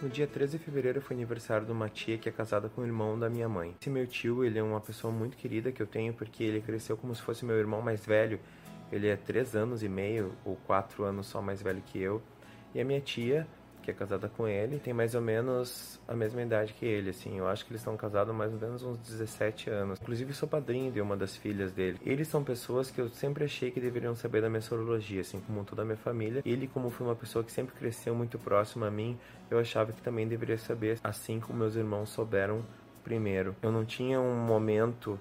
No dia 13 de fevereiro foi aniversário de uma tia que é casada com o irmão da minha mãe. Esse meu tio, ele é uma pessoa muito querida que eu tenho porque ele cresceu como se fosse meu irmão mais velho. Ele é três anos e meio ou quatro anos só mais velho que eu. E a minha tia, que é casada com ele, tem mais ou menos a mesma idade que ele, assim. Eu acho que eles estão casados mais ou menos uns 17 anos. Inclusive, sou padrinho de uma das filhas dele. Eles são pessoas que eu sempre achei que deveriam saber da minha sorologia, assim como toda a minha família. Ele, como foi uma pessoa que sempre cresceu muito próximo a mim, eu achava que também deveria saber, assim como meus irmãos souberam primeiro. Eu não tinha um momento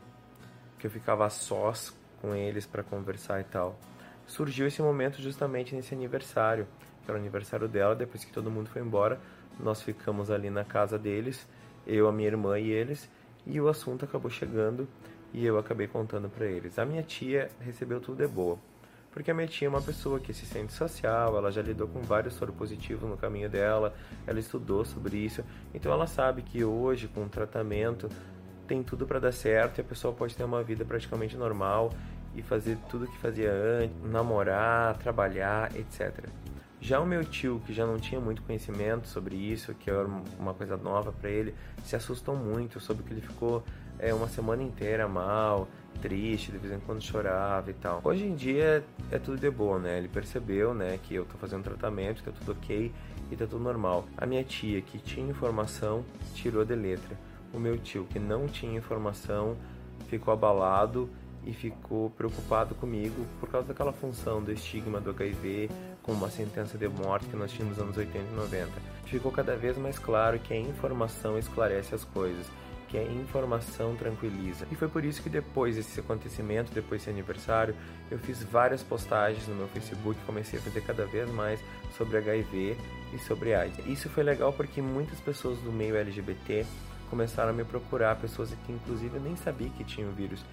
que eu ficava sós com eles para conversar e tal. Surgiu esse momento justamente nesse aniversário que era o aniversário dela, depois que todo mundo foi embora, nós ficamos ali na casa deles, eu, a minha irmã e eles, e o assunto acabou chegando e eu acabei contando para eles. A minha tia recebeu tudo de boa, porque a minha tia é uma pessoa que se sente social, ela já lidou com vários soro positivos no caminho dela, ela estudou sobre isso, então ela sabe que hoje com o tratamento tem tudo para dar certo e a pessoa pode ter uma vida praticamente normal e fazer tudo o que fazia antes, namorar, trabalhar, etc. Já o meu tio, que já não tinha muito conhecimento sobre isso, que era uma coisa nova para ele, se assustou muito, soube que ele ficou é, uma semana inteira mal, triste, de vez em quando chorava e tal. Hoje em dia é tudo de boa, né? Ele percebeu, né, que eu tô fazendo tratamento, que tá tudo ok e tá tudo normal. A minha tia, que tinha informação, tirou de letra. O meu tio, que não tinha informação, ficou abalado e ficou preocupado comigo por causa daquela função do estigma do HIV com uma sentença de morte que nós tínhamos nos anos 80 e 90. Ficou cada vez mais claro que a informação esclarece as coisas, que a informação tranquiliza. E foi por isso que depois desse acontecimento, depois desse aniversário, eu fiz várias postagens no meu Facebook, comecei a fazer cada vez mais sobre HIV e sobre AIDS. Isso foi legal porque muitas pessoas do meio LGBT começaram a me procurar, pessoas que inclusive eu nem sabia que tinham vírus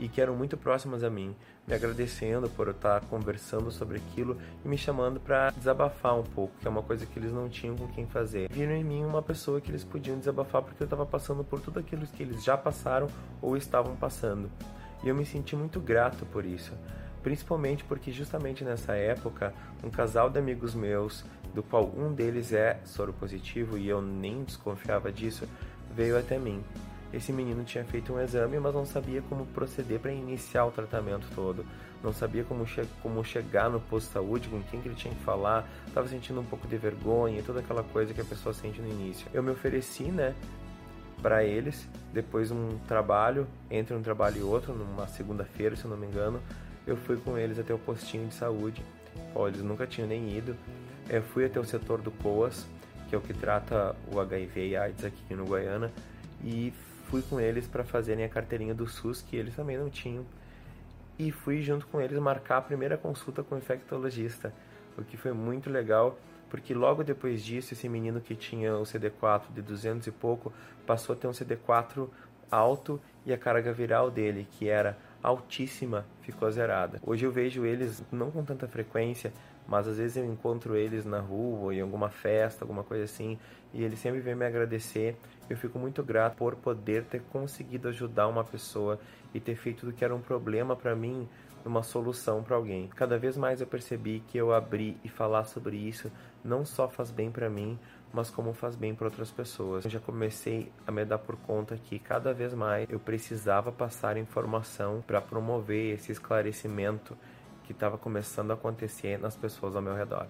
e que eram muito próximas a mim, me agradecendo por eu estar conversando sobre aquilo e me chamando para desabafar um pouco, que é uma coisa que eles não tinham com quem fazer. Viram em mim uma pessoa que eles podiam desabafar porque eu estava passando por tudo aquilo que eles já passaram ou estavam passando. E eu me senti muito grato por isso. Principalmente porque justamente nessa época, um casal de amigos meus, do qual um deles é soro positivo e eu nem desconfiava disso, veio até mim esse menino tinha feito um exame, mas não sabia como proceder para iniciar o tratamento todo. Não sabia como, che como chegar no posto de saúde, com quem que ele tinha que falar. Estava sentindo um pouco de vergonha toda aquela coisa que a pessoa sente no início. Eu me ofereci, né, para eles, depois de um trabalho, entre um trabalho e outro, numa segunda-feira, se eu não me engano, eu fui com eles até o postinho de saúde. Pô, eles nunca tinham nem ido. Eu fui até o setor do COAS, que é o que trata o HIV e AIDS aqui no Guiana, e fui com eles para fazerem a carteirinha do SUS, que eles também não tinham. E fui junto com eles marcar a primeira consulta com o infectologista, o que foi muito legal, porque logo depois disso, esse menino que tinha o CD4 de 200 e pouco passou a ter um CD4 alto e a carga viral dele, que era altíssima, ficou zerada. Hoje eu vejo eles não com tanta frequência, mas às vezes eu encontro eles na rua, em alguma festa, alguma coisa assim, e eles sempre vêm me agradecer. Eu fico muito grato por poder ter conseguido ajudar uma pessoa e ter feito do que era um problema para mim uma solução para alguém. Cada vez mais eu percebi que eu abrir e falar sobre isso não só faz bem para mim, mas como faz bem para outras pessoas. Eu já comecei a me dar por conta que cada vez mais eu precisava passar informação para promover esse esclarecimento que estava começando a acontecer nas pessoas ao meu redor.